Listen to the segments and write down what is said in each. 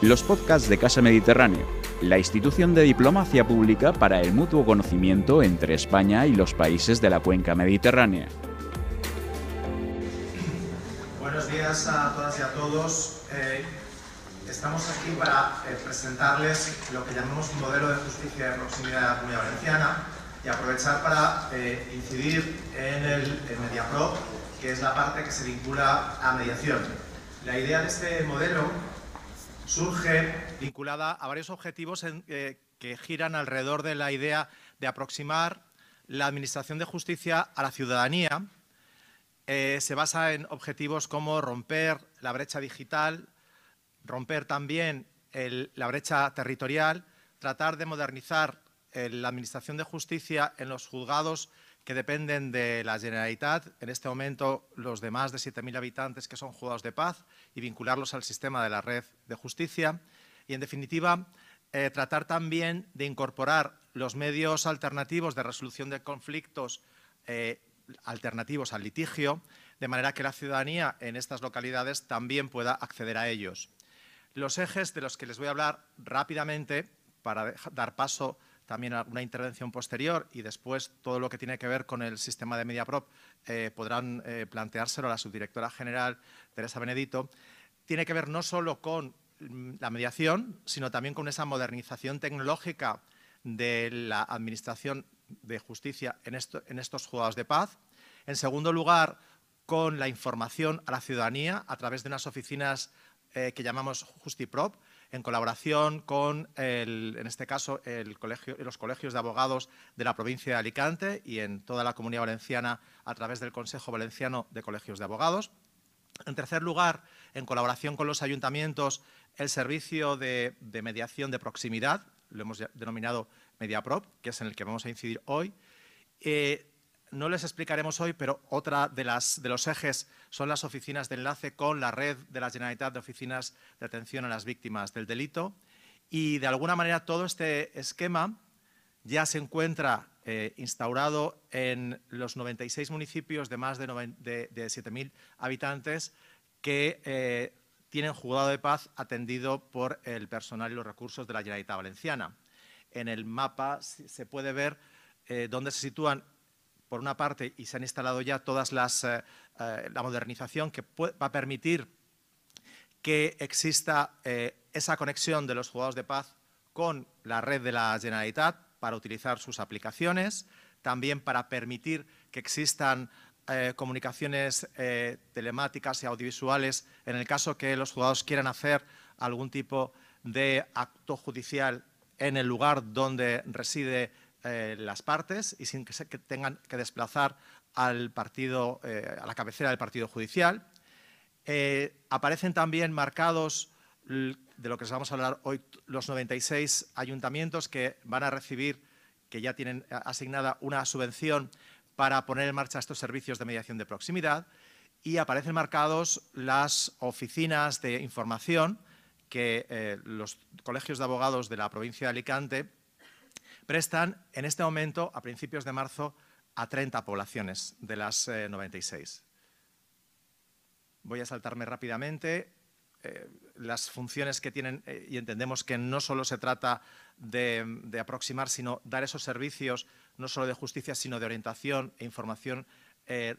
Los podcasts de Casa Mediterráneo, la institución de diplomacia pública para el mutuo conocimiento entre España y los países de la cuenca mediterránea. Buenos días a todas y a todos. Eh, estamos aquí para eh, presentarles lo que llamamos un modelo de justicia de proximidad de la Comunidad Valenciana y aprovechar para eh, incidir en el, el MediaPro, que es la parte que se vincula a mediación. La idea de este modelo surge vinculada a varios objetivos eh, que giran alrededor de la idea de aproximar la Administración de Justicia a la ciudadanía. Eh, se basa en objetivos como romper la brecha digital, romper también la brecha territorial, tratar de modernizar eh, la Administración de Justicia en los juzgados que dependen de la Generalitat, en este momento los de más de 7.000 habitantes que son juzgados de paz y vincularlos al sistema de la red de justicia. Y, en definitiva, eh, tratar también de incorporar los medios alternativos de resolución de conflictos eh, alternativos al litigio, de manera que la ciudadanía en estas localidades también pueda acceder a ellos. Los ejes de los que les voy a hablar rápidamente para dar paso también alguna intervención posterior y después todo lo que tiene que ver con el sistema de MediaProp eh, podrán eh, planteárselo a la subdirectora general Teresa Benedito, tiene que ver no solo con mm, la mediación, sino también con esa modernización tecnológica de la Administración de Justicia en, estos juzgados de paz. En segundo lugar, con la información a la ciudadanía a través de unas oficinas eh, que llamamos JustiProp, en colaboración con, en este caso, los colegios de abogados de la provincia de Alicante y en toda la Comunidad Valenciana a través del Consejo Valenciano de Colegios de Abogados. En tercer lugar, en colaboración con los ayuntamientos, el servicio de, mediación de proximidad, lo hemos denominado MediaProp, que es en el que vamos a incidir hoy. Eh, no les explicaremos hoy, pero otra de, las, de los ejes son las oficinas de enlace con la red de la Generalitat de Oficinas de Atención a las Víctimas del Delito. Y de alguna manera todo este esquema ya se encuentra eh, instaurado en los 96 municipios de más de, 7.000 habitantes que eh, tienen juzgado de paz atendido por el personal y los recursos de la Generalitat Valenciana. En el mapa se puede ver eh, dónde se sitúan por una parte, y se han instalado ya todas las, eh, eh, la modernización que va a permitir que exista eh, esa conexión de los juzgados de paz con la red de la Generalitat para utilizar sus aplicaciones, también para permitir que existan comunicaciones telemáticas y audiovisuales en el caso que los juzgados quieran hacer algún tipo de acto judicial en el lugar donde reside eh, las partes y sin que, tengan que desplazar al partido, eh, a la cabecera del partido judicial. Eh, aparecen también marcados de lo que les vamos a hablar hoy los 96 ayuntamientos que van a recibir, que ya tienen asignada una subvención para poner en marcha estos servicios de mediación de proximidad y aparecen marcados las oficinas de información que los colegios de abogados de la provincia de Alicante prestan en este momento, a principios de marzo, a 30 poblaciones de las 96. Eh, Voy a saltarme rápidamente eh, las funciones que tienen eh, y entendemos que no solo se trata de, aproximar, sino dar esos servicios no solo de justicia, sino de orientación e información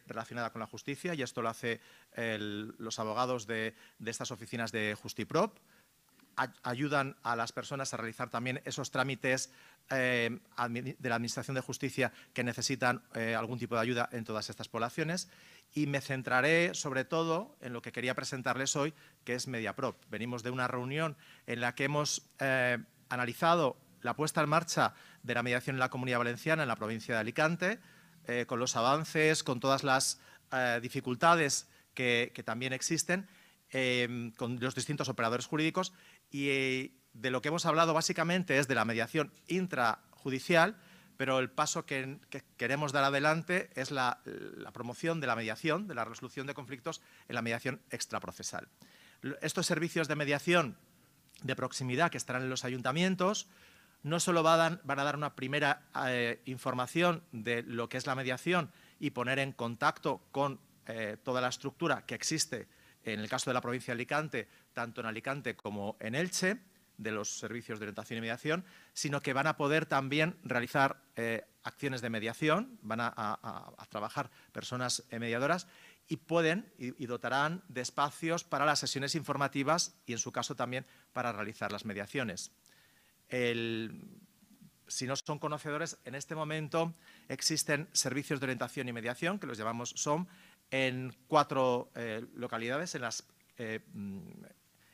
relacionada con la justicia y esto lo hacen los abogados de, de, estas oficinas de Justiprop ayudan a las personas a realizar también esos trámites eh, de la Administración de Justicia que necesitan eh, algún tipo de ayuda en todas estas poblaciones. Y me centraré sobre todo en lo que quería presentarles hoy, que es MediaProp. Venimos de una reunión en la que hemos eh, analizado la puesta en marcha de la mediación en la Comunidad Valenciana, en la provincia de Alicante, con los avances, con todas las dificultades que, que también existen, con los distintos operadores jurídicos y eh, de lo que hemos hablado básicamente es de la mediación intrajudicial, pero el paso que, queremos dar adelante es la, promoción de la mediación, de la resolución de conflictos en la mediación extraprocesal. Estos servicios de mediación de proximidad que estarán en los ayuntamientos no solo van a dar, una primera eh, información de lo que es la mediación y poner en contacto con eh, toda la estructura que existe en el caso de la provincia de Alicante, tanto en Alicante como en Elche, de los servicios de orientación y mediación, sino que van a poder también realizar eh, acciones de mediación, van a, trabajar personas mediadoras y pueden y, dotarán de espacios para las sesiones informativas y, en su caso, también para realizar las mediaciones. si no son conocedores, en este momento existen servicios de orientación y mediación, que los llamamos SOM, en cuatro eh, localidades, en las, eh, mm,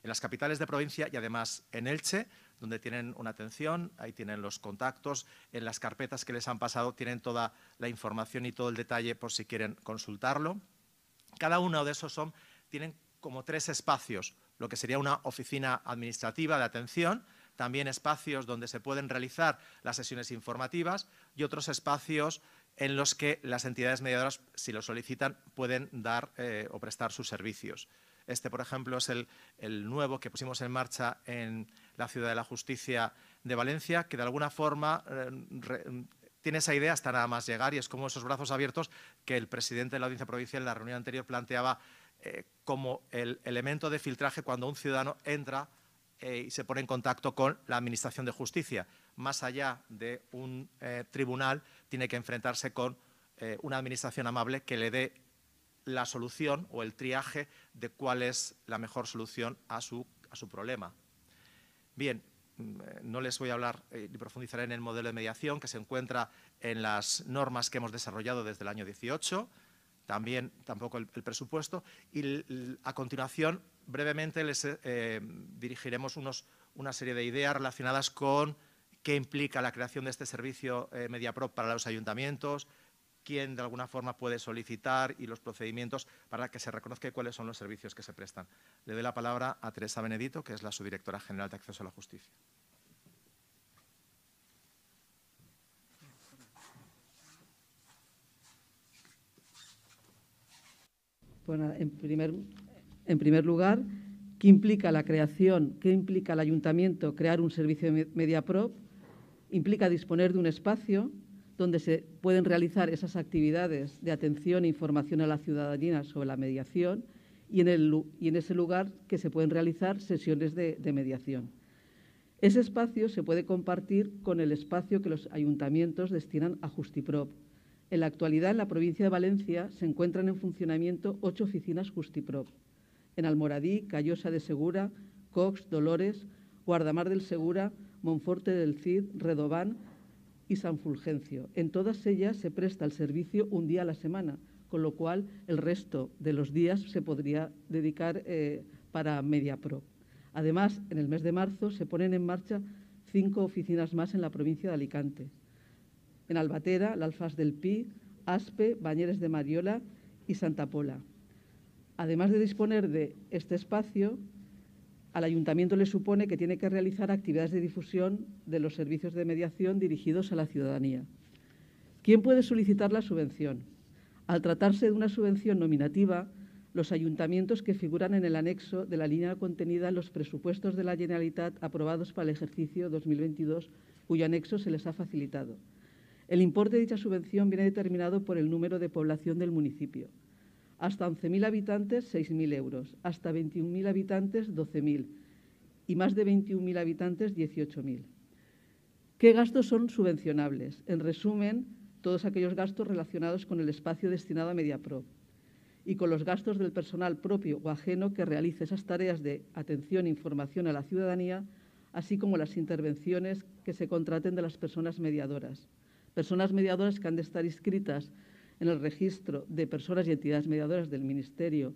en las capitales de provincia y además en Elche, donde tienen una atención, ahí tienen los contactos, en las carpetas que les han pasado tienen toda la información y todo el detalle por si quieren consultarlo. Cada uno de esos son, tienen como tres espacios, lo que sería una oficina administrativa de atención, también espacios donde se pueden realizar las sesiones informativas y otros espacios en los que las entidades mediadoras, si lo solicitan, pueden dar eh, o prestar sus servicios. Este, por ejemplo, es el, nuevo que pusimos en marcha en la Ciudad de la Justicia de Valencia, que de alguna forma eh, tiene esa idea hasta nada más llegar y es como esos brazos abiertos que el presidente de la Audiencia Provincial en la reunión anterior planteaba eh, como el elemento de filtraje cuando un ciudadano entra y se pone en contacto con la Administración de Justicia más allá de un eh, tribunal, tiene que enfrentarse con eh, una administración amable que le dé la solución o el triaje de cuál es la mejor solución a su, a su problema. Bien, mm, eh, no les voy a hablar ni profundizaré en el modelo de mediación que se encuentra en las normas que hemos desarrollado desde el año 18, también tampoco el, presupuesto, y a continuación brevemente les dirigiremos unos, una serie de ideas relacionadas con qué implica la creación de este servicio eh, MediaPro para los ayuntamientos, quién de alguna forma puede solicitar y los procedimientos para que se reconozca cuáles son los servicios que se prestan. Le doy la palabra a Teresa Benedito, que es la subdirectora general de Acceso a la Justicia. Bueno, en primer, en primer lugar, ¿qué implica la creación, qué implica el ayuntamiento crear un servicio de MediaPro? Implica disponer de un espacio donde se pueden realizar esas actividades de atención e información a la ciudadanía sobre la mediación y en, ese lugar que se pueden realizar sesiones de, de mediación. Ese espacio se puede compartir con el espacio que los ayuntamientos destinan a Justiprop. En la actualidad, en la provincia de Valencia se encuentran en funcionamiento ocho oficinas Justiprop. En Almoradí, Callosa de Segura, Cox, Dolores, Guardamar del Segura, Monforte del Cid, Redobán y San Fulgencio. En todas ellas se presta el servicio un día a la semana, con lo cual el resto de los días se podría dedicar eh, para MediaPro. Además, en el mes de marzo se ponen en marcha cinco oficinas más en la provincia de Alicante. En Albatera, la Alfaz del Pi, Aspe, Bañeres de Mariola y Santa Pola. Además de disponer de este espacio, al ayuntamiento le supone que tiene que realizar actividades de difusión de los servicios de mediación dirigidos a la ciudadanía. ¿Quién puede solicitar la subvención? Al tratarse de una subvención nominativa, los ayuntamientos que figuran en el anexo de la línea contenida en los presupuestos de la Generalitat aprobados para el ejercicio 2022, cuyo anexo se les ha facilitado. El importe de dicha subvención viene determinado por el número de población del municipio. Hasta 11.000 habitantes, 6.000 euros. Hasta 21.000 habitantes, 12.000. Y más de 21.000 habitantes, 18.000. ¿Qué gastos son subvencionables? En resumen, todos aquellos gastos relacionados con el espacio destinado a MediaPro y con los gastos del personal propio o ajeno que realice esas tareas de atención e información a la ciudadanía, así como las intervenciones que se contraten de las personas mediadoras. Personas mediadoras que han de estar inscritas en el registro de personas y entidades mediadoras del Ministerio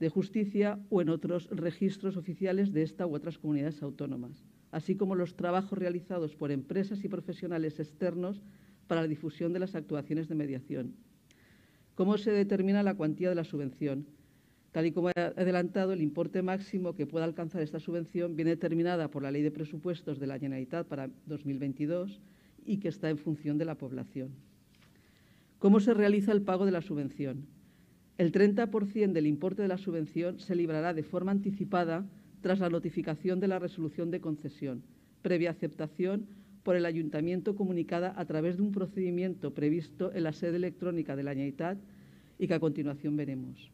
de Justicia o en otros registros oficiales de esta u otras comunidades autónomas, así como los trabajos realizados por empresas y profesionales externos para la difusión de las actuaciones de mediación. ¿Cómo se determina la cuantía de la subvención? Tal y como he adelantado, el importe máximo que pueda alcanzar esta subvención viene determinada por la Ley de Presupuestos de la Generalitat para 2022 y que está en función de la población. ¿Cómo se realiza el pago de la subvención? El 30% del importe de la subvención se librará de forma anticipada tras la notificación de la resolución de concesión, previa aceptación por el Ayuntamiento comunicada a través de un procedimiento previsto en la sede electrónica de la Generalitat y que a continuación veremos.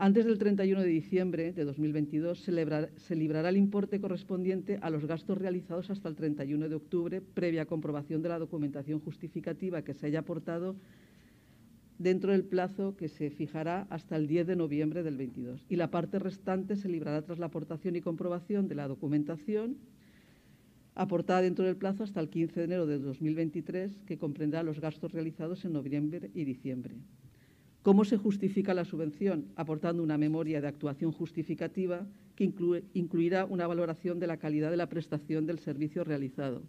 Antes del 31 de diciembre de 2022 se, librará el importe correspondiente a los gastos realizados hasta el 31 de octubre, previa comprobación de la documentación justificativa que se haya aportado dentro del plazo que se fijará hasta el 10 de noviembre del 22. Y la parte restante se librará tras la aportación y comprobación de la documentación aportada dentro del plazo hasta el 15 de enero de 2023, que comprenderá los gastos realizados en noviembre y diciembre. ¿Cómo se justifica la subvención? Aportando una memoria de actuación justificativa que incluirá una valoración de la calidad de la prestación del servicio realizado.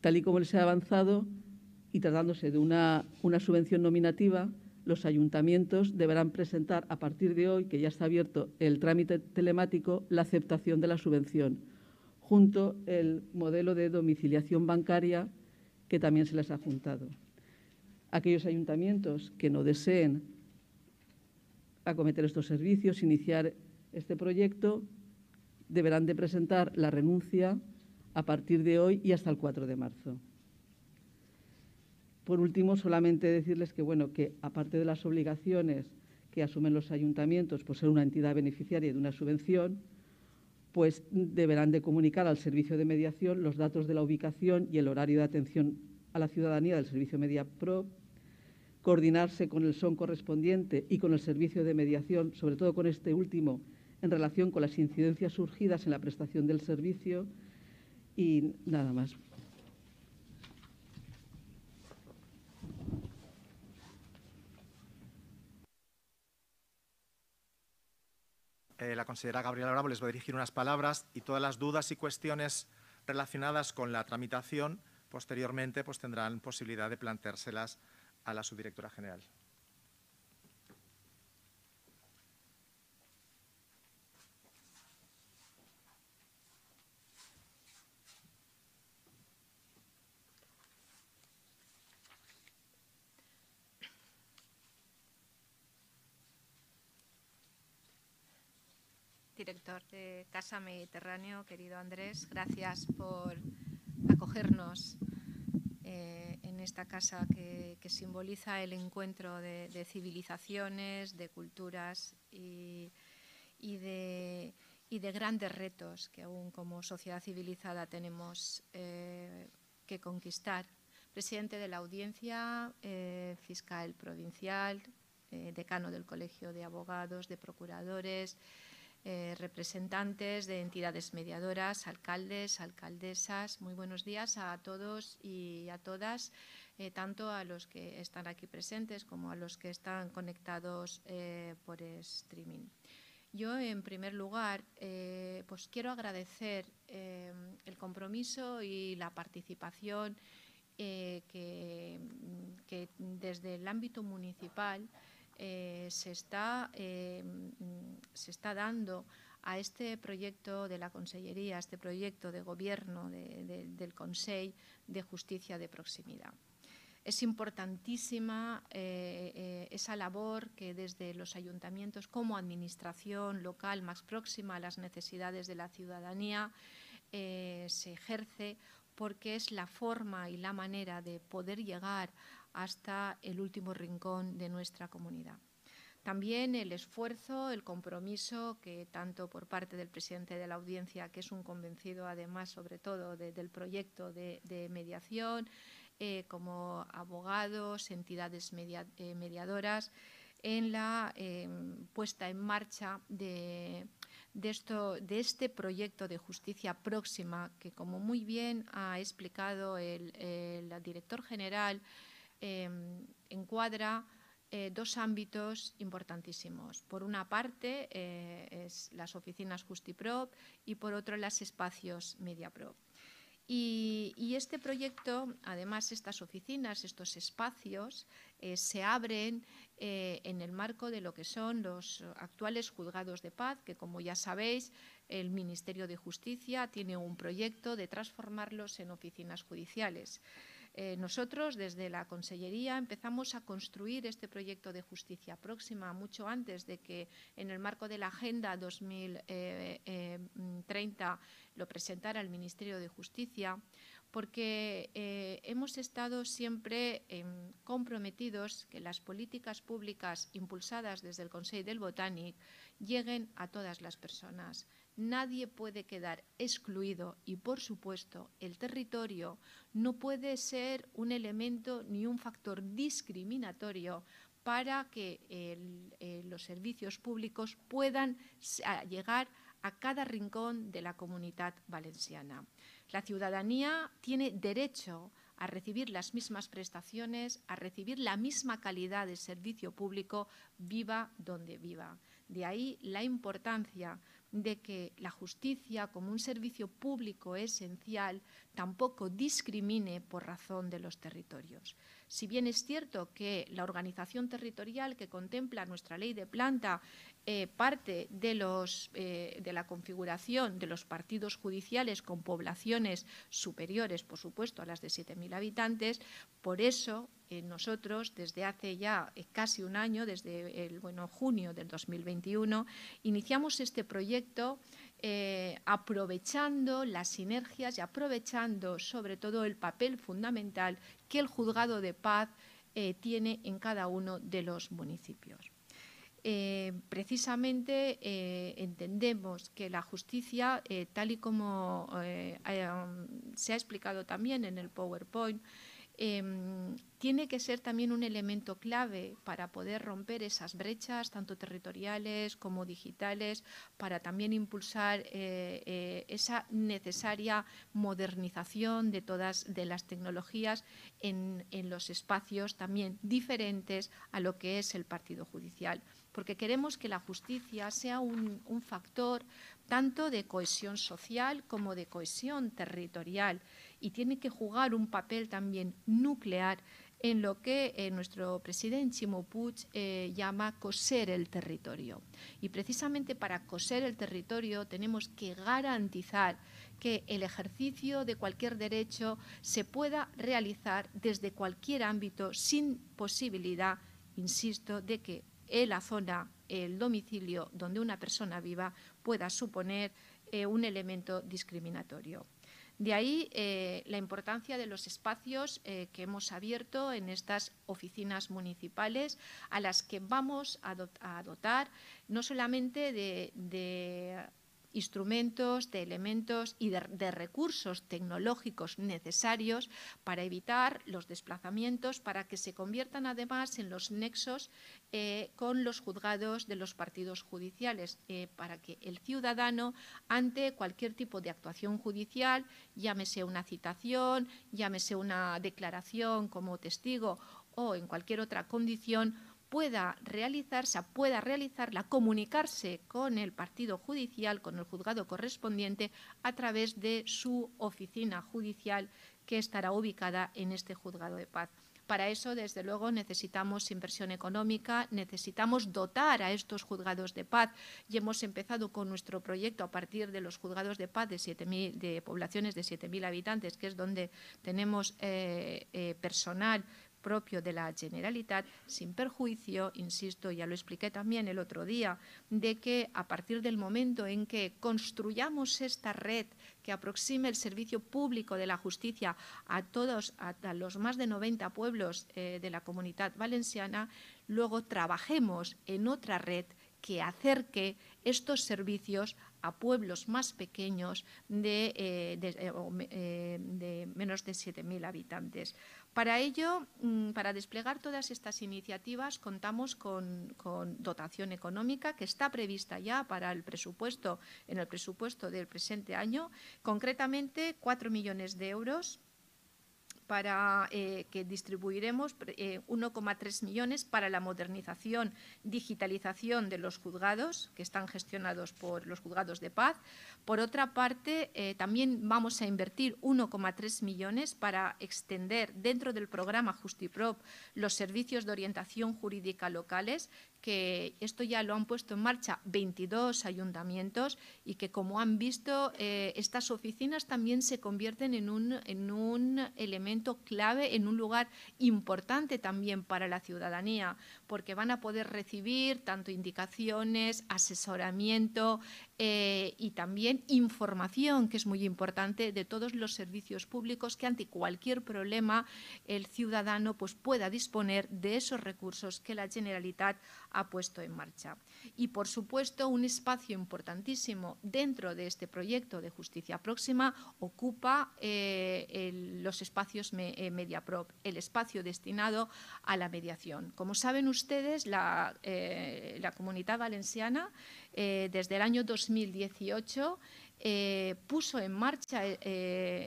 Tal y como les he avanzado, y tratándose de una subvención nominativa, los ayuntamientos deberán presentar a partir de hoy, que ya está abierto el trámite telemático, la aceptación de la subvención, junto el modelo de domiciliación bancaria que también se les ha juntado. Aquellos ayuntamientos que no deseen acometer estos servicios, iniciar este proyecto, deberán de presentar la renuncia a partir de hoy y hasta el 4 de marzo. Por último, solamente decirles que, bueno, que aparte de las obligaciones que asumen los ayuntamientos por ser una entidad beneficiaria de una subvención, pues deberán de comunicar al servicio de mediación los datos de la ubicación y el horario de atención a la ciudadanía del servicio MediaPro, coordinarse con el SON correspondiente y con el servicio de mediación, sobre todo con este último, en relación con las incidencias surgidas en la prestación del servicio y nada más. Eh, la consejera Gabriela Bravo les va a dirigir unas palabras y todas las dudas y cuestiones relacionadas con la tramitación posteriormente pues tendrán posibilidad de planteárselas a la subdirectora general. Director de Casa Mediterráneo, querido Andrés, gracias por acogernos eh, en esta casa que, simboliza el encuentro de, civilizaciones, de culturas y, de, grandes retos que aún como sociedad civilizada tenemos eh, que conquistar. Presidente de la audiencia, eh, fiscal provincial, decano del Colegio de Abogados, de Procuradores, eh, representantes de entidades mediadoras, alcaldes, alcaldesas. Muy buenos días a todos y a todas, eh, tanto a los que están aquí presentes como a los que están conectados eh, por streaming. Yo, en primer lugar, pues quiero agradecer el compromiso y la participación que, que desde el ámbito municipal eh, se, está, eh, se está dando a este proyecto de la Consellería, a este proyecto de gobierno del Consejo de Justicia de Proximidad. Es importantísima eh, esa labor que desde los ayuntamientos como administración local más próxima a las necesidades de la ciudadanía se ejerce porque es la forma y la manera de poder llegar hasta el último rincón de nuestra comunidad. También el esfuerzo, el compromiso que tanto por parte del presidente de la audiencia, que es un convencido además sobre todo del proyecto de, mediación, eh, como abogados, entidades eh, mediadoras, en la em, puesta en marcha de, este proyecto de justicia próxima que, como muy bien ha explicado el director general, Em, encuadra eh, dos ámbitos importantísimos. Por una parte, eh, las oficinas JustiProp y por otro, los espacios MediaProp. Y, este proyecto, además, estas oficinas, estos espacios, eh, se abren en el marco de lo que son los actuales juzgados de paz, que como ya sabéis, el Ministerio de Justicia tiene un proyecto de transformarlos en oficinas judiciales. Eh, nosotros, desde la Consellería, empezamos a construir este proyecto de justicia próxima mucho antes de que, en el marco de la Agenda 2030, lo presentara el Ministerio de Justicia porque eh, hemos estado siempre em, comprometidos que las políticas públicas impulsadas desde el Consejo del Botánic lleguen a todas las personas. Nadie puede quedar excluido y, por supuesto, el territorio no puede ser un elemento ni un factor discriminatorio para que eh, los servicios públicos puedan llegar a cada rincón de la comunidad valenciana. La ciudadanía tiene derecho a recibir las mismas prestaciones, a recibir la misma calidad de servicio público, viva donde viva. De ahí la importancia de que la justicia como un servicio público esencial tampoco discrimine por razón de los territorios. Si bien es cierto que la organización territorial que contempla nuestra ley de planta eh, parte eh, de la configuración de los partidos judiciales con poblaciones superiores, por supuesto, a las de 7.000 habitantes. Por eso, eh, nosotros, desde hace ya casi un año, desde el bueno, junio del 2021, iniciamos este proyecto aprovechando las sinergias y aprovechando sobre todo el papel fundamental que el juzgado de paz tiene en cada uno de los municipios. Eh, precisamente eh, entendemos que la justicia, eh, tal y como se ha explicado también en el PowerPoint, Em, tiene que ser también un elemento clave para poder romper esas brechas, tanto territoriales como digitales, para también impulsar eh, eh, esa necesaria modernización de todas de las tecnologías en, los espacios también diferentes a lo que es el partido judicial. Porque queremos que la justicia sea un factor tanto de cohesión social como de cohesión territorial y tiene que jugar un papel también nuclear en lo que eh, nuestro presidente Chimo Puig eh, llama coser el territorio. Y precisamente para coser el territorio tenemos que garantizar que el ejercicio de cualquier derecho se pueda realizar desde cualquier ámbito sin posibilidad, insisto, de que en la zona, el domicilio donde una persona viva pueda suponer eh, un elemento discriminatorio. De ahí eh, la importancia de los espacios eh, que hemos abierto en estas oficinas municipales a las que vamos a, dotar no solamente de instrumentos, de elementos y de, recursos tecnológicos necesarios para evitar los desplazamientos, para que se conviertan además en los nexos eh, con los juzgados de los partidos judiciales, eh, para que el ciudadano, ante cualquier tipo de actuación judicial, llámese una citación, llámese una declaración como testigo o en cualquier otra condición, pueda realizarse, pueda realizarla, comunicarse con el partido judicial, con el juzgado correspondiente, a través de su oficina judicial que estará ubicada en este juzgado de paz. Para eso, desde luego, necesitamos inversión económica, necesitamos dotar a estos juzgados de paz y hemos empezado con nuestro proyecto a partir de los juzgados de paz de, 7 de poblaciones de 7.000 habitantes, que es donde tenemos eh, eh, personal propio de la Generalitat, sin perjuicio, insisto, ya lo expliqué también el otro día, de que a partir del momento en que construyamos esta red que aproxime el servicio público de la justicia a todos, a, los más de 90 pueblos eh, de la comunidad valenciana, luego trabajemos en otra red que acerque estos servicios a pueblos más pequeños de, eh, eh, de menos de 7.000 habitantes. Para ello, mm, para desplegar todas estas iniciativas, contamos con, dotación económica que está prevista ya para el presupuesto, en el presupuesto del presente año, concretamente cuatro millones de euros para eh, que distribuiremos 1,3 millones para la modernización, digitalización de los juzgados que están gestionados por los juzgados de paz. Por otra parte, también vamos a invertir 1,3 millones para extender dentro del programa Justiprop los servicios de orientación jurídica locales que esto ya lo han puesto en marcha 22 ayuntamientos y que, como han visto, eh, estas oficinas también se convierten en un, en un elemento clave, en un lugar importante también para la ciudadanía, porque van a poder recibir tanto indicaciones, asesoramiento eh, y también información, que es muy importante, de todos los servicios públicos que ante cualquier problema el ciudadano pues, pueda disponer de esos recursos que la Generalitat ha puesto en marcha. Y, por supuesto, un espacio importantísimo dentro de este proyecto de justicia próxima ocupa eh, los espacios eh, MediaProp, el espacio destinado a la mediación. Como saben ustedes, la, eh, la Comunidad Valenciana, desde el año 2018, puso en marcha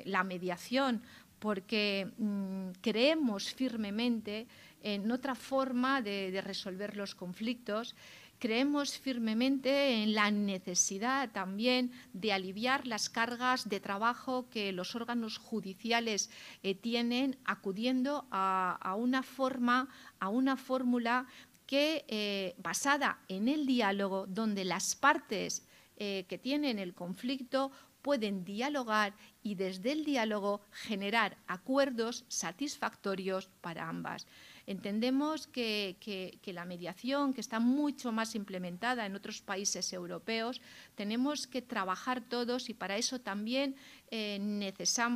la mediación porque mm, creemos firmemente en otra forma de, resolver los conflictos. Creemos firmemente en la necesidad también de aliviar las cargas de trabajo que los órganos judiciales eh, tienen acudiendo a, una forma, a una fórmula que eh, basada en el diálogo, donde las partes eh, que tienen el conflicto pueden dialogar y desde el diálogo generar acuerdos satisfactorios para ambas. Entendemos que, la mediación, que está mucho más implementada en otros países europeos, tenemos que trabajar todos y para eso también eh,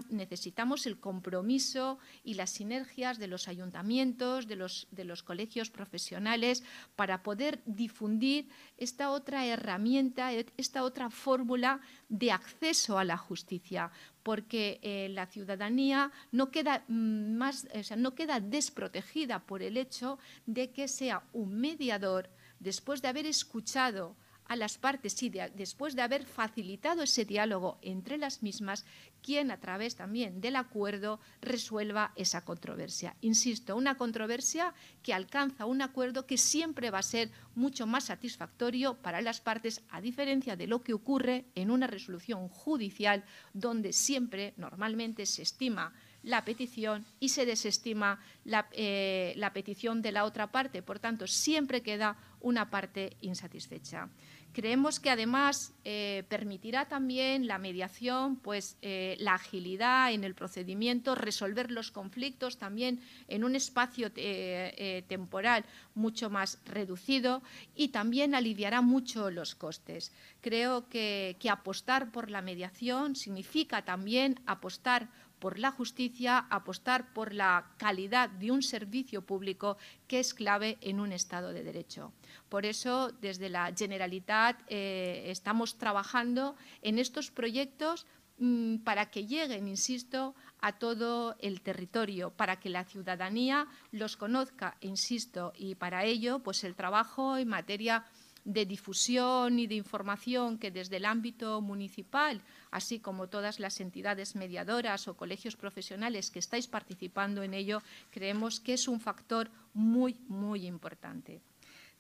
necesitamos el compromiso y las sinergias de los ayuntamientos, de los, de los colegios profesionales, para poder difundir esta otra herramienta, esta otra fórmula de acceso a la justicia porque eh, la ciudadanía no queda, mm, más, no queda desprotegida por el hecho de que sea un mediador después de haber escuchado a las partes y después de haber facilitado ese diálogo entre las mismas, quien a través también del acuerdo resuelva esa controversia. Insisto, una controversia que alcanza un acuerdo que siempre va a ser mucho más satisfactorio para las partes, a diferencia de lo que ocurre en una resolución judicial, donde siempre, normalmente, se estima la petición y se desestima la, eh, petición de la otra parte. Por tanto, siempre queda una parte insatisfecha. Creemos que además eh, permitirá también la mediación, pues eh, la agilidad en el procedimiento, resolver los conflictos también en un espacio eh, temporal mucho más reducido y también aliviará mucho los costes. Creo que apostar por la mediación significa también apostar por la justicia, apostar por la calidad de un servicio público que es clave en un Estado de Derecho. Por eso, desde la Generalitat eh, estamos trabajando en estos proyectos mm, para que lleguen, insisto, a todo el territorio, para que la ciudadanía los conozca, insisto, y para ello, pues el trabajo en materia de difusión y de información que desde el ámbito municipal, así como todas las entidades mediadoras o colegios profesionales que estáis participando en ello, creemos que es un factor muy, muy importante.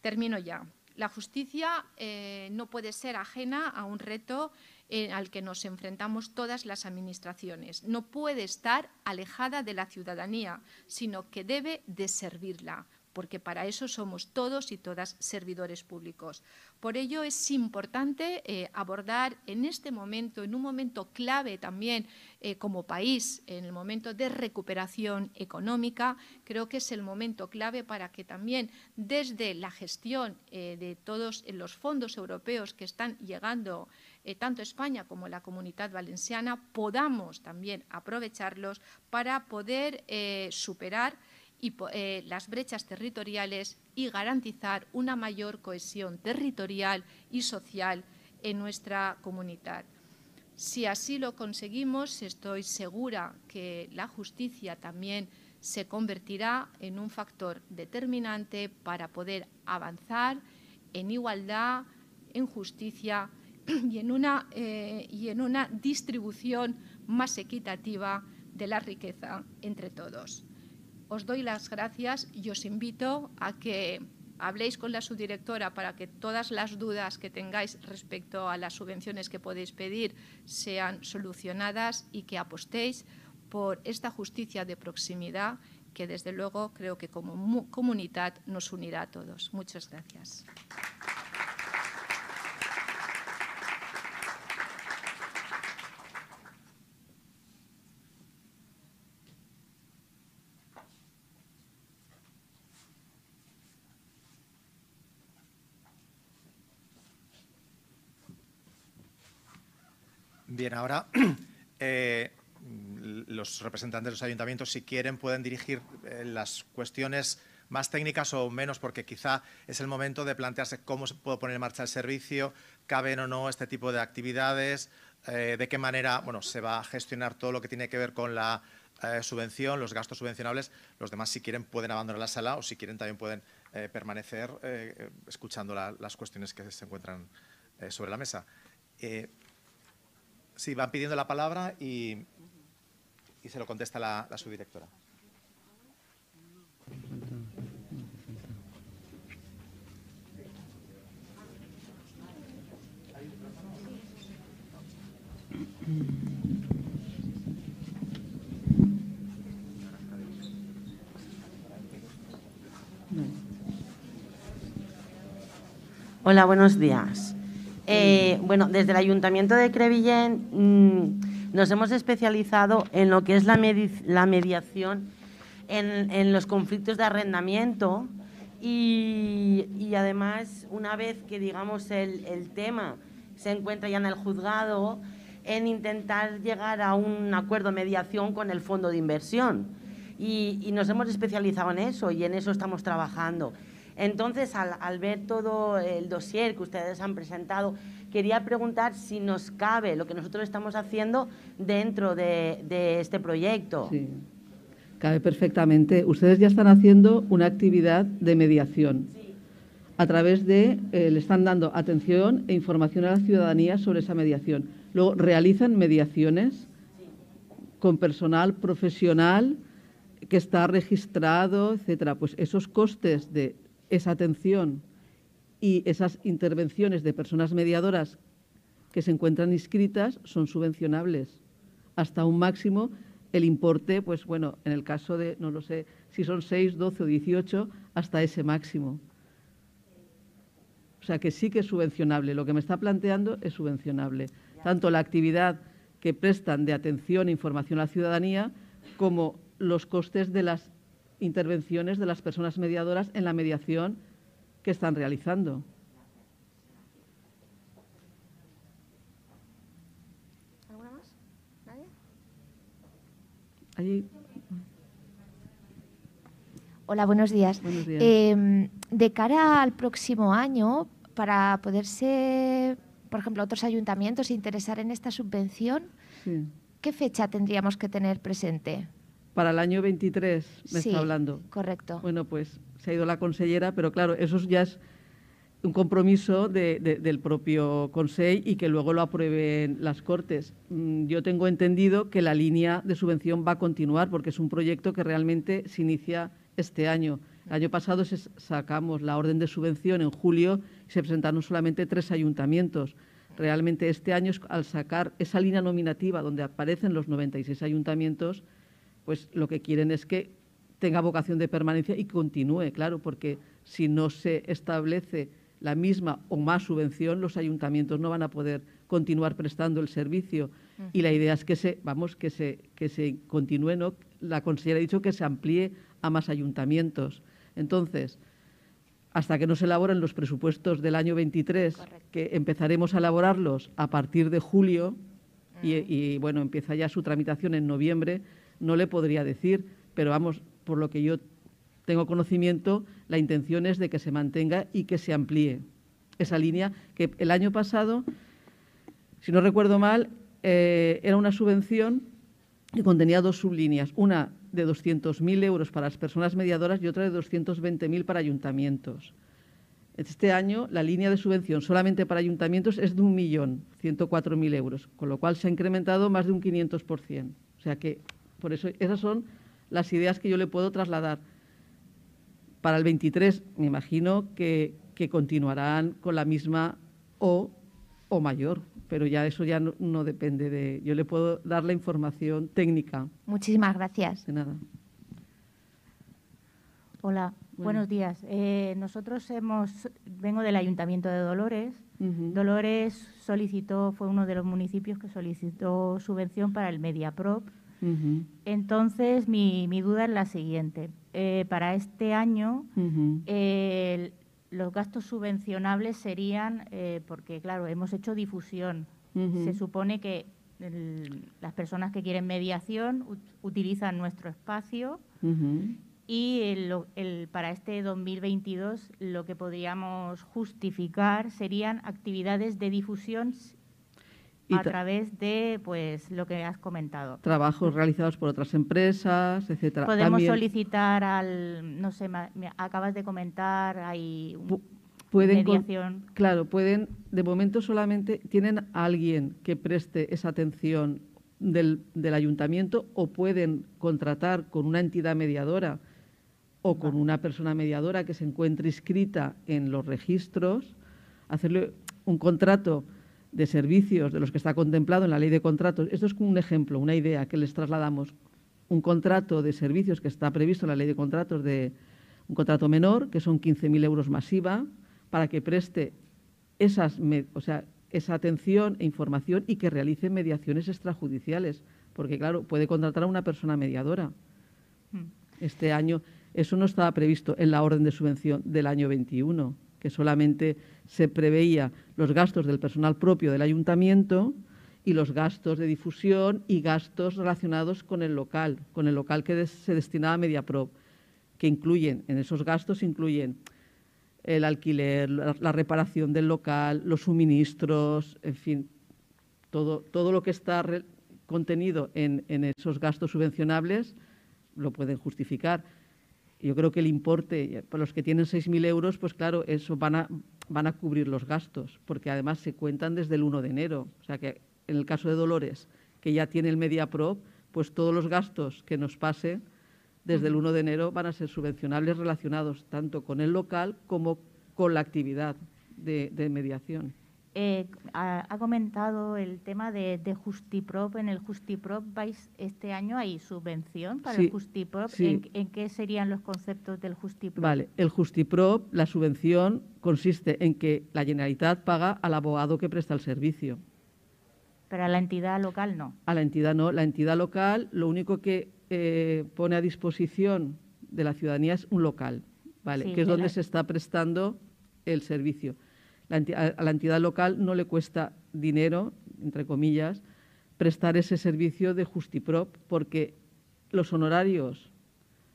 Termino ya. La justicia eh, no puede ser ajena a un reto eh, al que nos enfrentamos todas las administraciones. No puede estar alejada de la ciudadanía, sino que debe de servirla porque para eso somos todos y todas servidores públicos. Por ello es importante eh, abordar en este momento, en un momento clave también eh, como país, en el momento de recuperación económica, creo que es el momento clave para que también desde la gestión eh, de todos los fondos europeos que están llegando tanto España como la comunidad valenciana, podamos también aprovecharlos para poder superar y, eh, las brechas territoriales y garantizar una mayor cohesión territorial y social en nuestra comunidad. Si así lo conseguimos, estoy segura que la justicia también se convertirá en un factor determinante para poder avanzar en igualdad, en justicia y en una, eh, y en una distribución más equitativa de la riqueza entre todos. Os doy las gracias y os invito a que habléis con la subdirectora para que todas las dudas que tengáis respecto a las subvenciones que podéis pedir sean solucionadas y que apostéis por esta justicia de proximidad que desde luego creo que como comunidad nos unirá a todos. Muchas gracias. Bien, ahora eh, los representantes de los ayuntamientos, si quieren, pueden dirigir eh, las cuestiones más técnicas o menos, porque quizá es el momento de plantearse cómo se puede poner en marcha el servicio, caben o no este tipo de actividades, eh, de qué manera bueno, se va a gestionar todo lo que tiene que ver con la subvención, los gastos subvencionables. Los demás, si quieren, pueden abandonar la sala o si quieren, también pueden permanecer escuchando las cuestiones que se encuentran sobre la mesa. Sí, van pidiendo la palabra y, se lo contesta la, subdirectora. Hola, buenos días. Eh, bueno, desde el Ayuntamiento de Crevillén mm, nos hemos especializado en lo que es la, mediación en, los conflictos de arrendamiento y, además, una vez que digamos el, tema se encuentra ya en el juzgado, en intentar llegar a un acuerdo de mediación con el fondo de inversión. y nos hemos especializado en eso y en eso estamos trabajando. Entonces, al, ver todo el dossier que ustedes han presentado, quería preguntar si nos cabe lo que nosotros estamos haciendo dentro de, este proyecto. Sí, cabe perfectamente. Ustedes ya están haciendo una actividad de mediación. A través de, eh, le están dando atención e información a la ciudadanía sobre esa mediación. Luego realizan mediaciones con personal profesional que está registrado, etcétera. Pues esos costes de esa atención y esas intervenciones de personas mediadoras que se encuentran inscritas son subvencionables hasta un máximo el importe, pues bueno, en el caso de, no lo sé, si son 6, 12 o 18, hasta ese máximo. O sea que sí que es subvencionable. Lo que me está planteando es subvencionable. Tanto la actividad que prestan de atención e información a la ciudadanía como los costes de las intervenciones de las personas mediadoras en la mediación que están realizando. ¿Alguna más? ¿Nadie? Hola, buenos días. Em, de cara al próximo año, para poderse, por ejemplo, otros ayuntamientos interesar en esta subvención, ¿qué fecha tendríamos que tener presente? Para el año 23 me está hablando. Correcto. Bueno, pues se ha ido la consellera, pero claro, eso ya es un compromiso del propio Consejo y que luego lo aprueben las Cortes. Mm, yo tengo entendido que la línea de subvención va a continuar porque es un proyecto que realmente se inicia este año. El año pasado sacamos la orden de subvención en julio y se presentaron solamente tres ayuntamientos. Realmente este año, al sacar esa línea nominativa donde aparecen los 96 ayuntamientos, pues lo que quieren es que tenga vocación de permanencia y continúe, claro, porque si no se establece la misma o más subvención, los ayuntamientos no van a poder continuar prestando el servicio. Y la idea es que se, vamos, que se, que se continúe, ¿no? La consejera ha dicho que se amplíe a más ayuntamientos. Entonces, hasta que no se elaboren los presupuestos del año 23, que empezaremos a elaborarlos a partir de julio, y, bueno, empieza ya su tramitación en noviembre, no le podría decir, pero vamos, por lo que yo tengo conocimiento, la intención es de que se mantenga y que se amplíe esa línea que el año pasado, si no recuerdo mal, eh, era una subvención que contenía dos sublíneas, una de 200.000 euros para las personas mediadoras y otra de 220.000 para ayuntamientos. Este año la línea de subvención solamente para ayuntamientos es de 1.104.000 euros, con lo cual se ha incrementado más de un 500%. O sea que Por eso, esas son las ideas que yo le puedo trasladar. Para el 23, me imagino que, que continuarán con la misma o, o mayor, pero ya eso ya no, no, depende de... Yo le puedo dar la información técnica. Muchísimas gracias. De nada. Hola, bueno. buenos días. Eh, nosotros hemos, vengo del Ayuntamiento de Dolores. Uh -huh. Dolores solicitó, fue uno de los municipios que solicitó subvención para el MediaProp. Uh -huh. Entonces, mi, mi, duda es la siguiente. Eh, para este año, uh -huh. eh, los gastos subvencionables serían, eh, porque claro, hemos hecho difusión. Se supone que el, las personas que quieren mediación utilizan nuestro espacio y el, el, para este 2022 lo que podríamos justificar serían actividades de difusión a través de pues lo que has comentado. Trabajos realizados por otras empresas, etcétera. Podemos También, solicitar al, no sé, me, acabas de comentar, hay un, pueden mediación. Con, claro, pueden, de momento solamente tienen a alguien que preste esa atención del, del ayuntamiento o pueden contratar con una entidad mediadora o con una persona mediadora que se encuentre inscrita en los registros, hacerle un contrato de servicios de los que está contemplado en la ley de contratos. Esto es un ejemplo, una idea que les trasladamos. Un contrato de servicios que está previsto en la ley de contratos de un contrato menor, que son 15.000 euros masiva, para que preste esas, o sea, esa atención e información y que realice mediaciones extrajudiciales, porque claro, puede contratar a una persona mediadora. Este año eso no estaba previsto en la orden de subvención del año 21 que solamente se preveía los gastos del personal propio del ayuntamiento y los gastos de difusión y gastos relacionados con el local, con el local que se destinaba a MediaPro, que incluyen, en esos gastos incluyen el alquiler, la, reparación del local, los suministros, en fin, todo, todo lo que está contenido en, en esos gastos subvencionables lo pueden justificar yo creo que el importe, para los que tienen 6.000 euros, pues claro, eso van a, van a cubrir los gastos, porque además se cuentan desde el 1 de enero. O sea que en el caso de Dolores, que ya tiene el MediaPro, pues todos los gastos que nos pase desde el 1 de enero van a ser subvencionables relacionados tanto con el local como con la actividad de, de mediación. Eh, ha, ha, comentado el tema de, de, Justiprop. En el Justiprop vais este año hay subvención para sí, el Justiprop. Sí. ¿En, ¿En, qué serían los conceptos del Justiprop? Vale, el Justiprop, la subvención consiste en que la Generalitat paga al abogado que presta el servicio. Pero a la entidad local no. A la entidad no. La entidad local lo único que eh, pone a disposición de la ciudadanía es un local, ¿vale? Sí, que es donde la... se está prestando el servicio a la entidad local no le cuesta dinero, entre comillas, prestar ese servicio de Justiprop, porque los honorarios,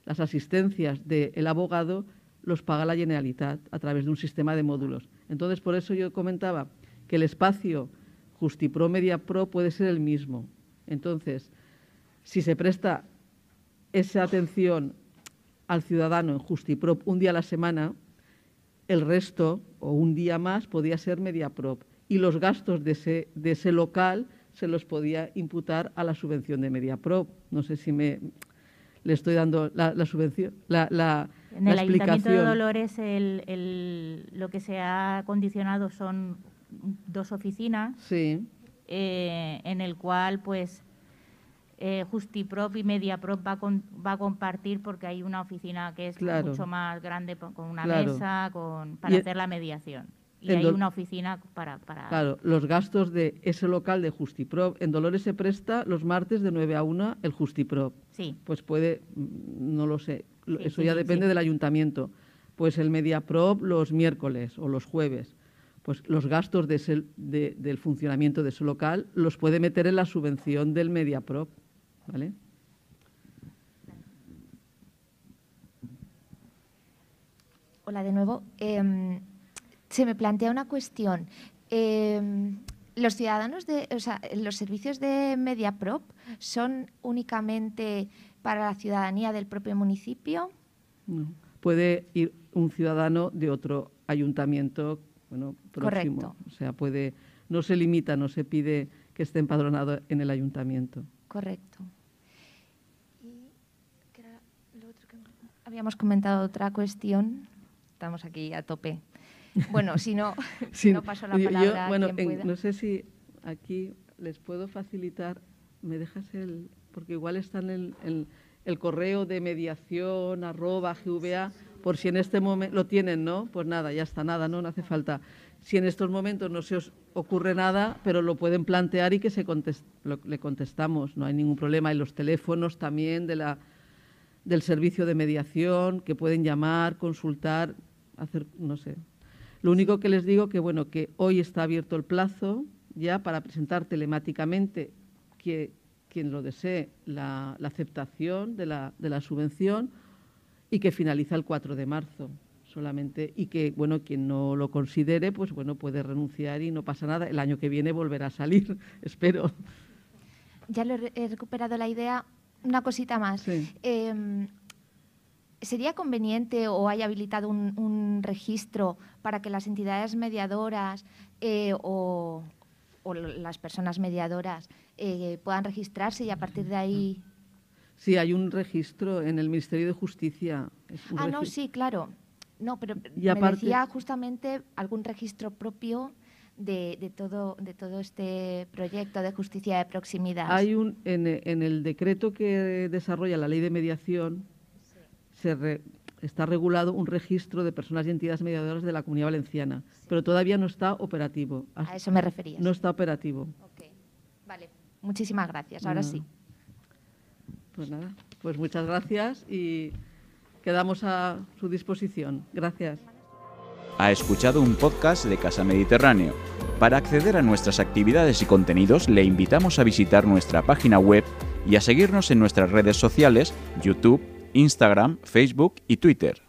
las asistencias del abogado los paga la Generalitat a través de un sistema de módulos. Entonces, por eso yo comentaba que el espacio Justipro MediaPro puede ser el mismo. Entonces, si se presta esa atención al ciudadano en Justiprop un día a la semana, el resto o un día más podía ser MediaProp y los gastos de ese, de ese local se los podía imputar a la subvención de MediaProp. No sé si me le estoy dando la, la subvención, la, la, en el explicación. Ayuntamiento de Dolores el, el, lo que se ha condicionado son dos oficinas sí. eh, en el cual pues eh, Justiprop y Mediaprop va, con, va a compartir porque hay una oficina que es Claro. mucho más grande con una Claro. mesa con, para Y- hacer la mediación. Y hay una oficina para... para Claro, los gastos de ese local de Justiprop. En Dolores se presta los martes de 9 a 1 el Justiprop. Sí, Pues puede, mm, no lo sé, Sí, eso sí, ya depende sí. del ayuntamiento. Pues el MediaProp los miércoles o los jueves. Pues los gastos de ese- de- del funcionamiento de ese local los puede meter en la subvención del MediaProp. ¿Vale? Hola de nuevo. Eh, se me plantea una cuestión. Eh, los ciudadanos de, o sea, los servicios de MediaProp son únicamente para la ciudadanía del propio municipio. No. Puede ir un ciudadano de otro ayuntamiento bueno, próximo. Correcto. O sea, puede, no se limita, no se pide que esté empadronado en el ayuntamiento. Correcto. Habíamos comentado otra cuestión. Estamos aquí a tope. Bueno, si no, si no paso la palabra bueno, a quien pueda. no sé si aquí les puedo facilitar, me dejas el, porque igual está en el, el, correo de mediación arroba GVA, por si en este momento lo tienen, ¿no? Pues nada, ya está, nada, ¿no? No hace falta. Si en estos momentos no se os ocurre nada, pero lo pueden plantear y que se le contestamos, no hay ningún problema. Y los teléfonos también del servicio de mediación, que pueden llamar, consultar, hacer, no sé, lo único que les digo que bueno que hoy está abierto el plazo ya para presentar telemáticamente que quien lo desee la, aceptación de la, de la, subvención y que finaliza el 4 de marzo solamente y que bueno quien no lo considere pues bueno puede renunciar y no pasa nada. El año que viene volverá a salir espero. Ya lo he recuperado la idea. Una cosita más. Em, ¿Sería conveniente o hay habilitado un, registro para que las entidades mediadoras eh, o, las personas mediadoras eh, puedan registrarse y a partir de ahí... Sí, hay un registro en el Ministerio de Justicia. Ah, no, sí, claro. No, pero me decía justamente algún registro propio de, todo, de todo este proyecto de justicia de proximidad. Hay un, en, en el decreto que desarrolla la ley de mediación, está regulado un registro de personas y entidades mediadoras de la Comunidad Valenciana, pero todavía no está operativo. A eso me refería. No está operativo. Vale, muchísimas gracias. Ahora sí. Pues nada, pues muchas gracias y quedamos a su disposición. Gracias. Ha escuchado un podcast de Casa Mediterráneo. Para acceder a nuestras actividades y contenidos le invitamos a visitar nuestra página web y a seguirnos en nuestras redes sociales, YouTube, Instagram, Facebook y Twitter.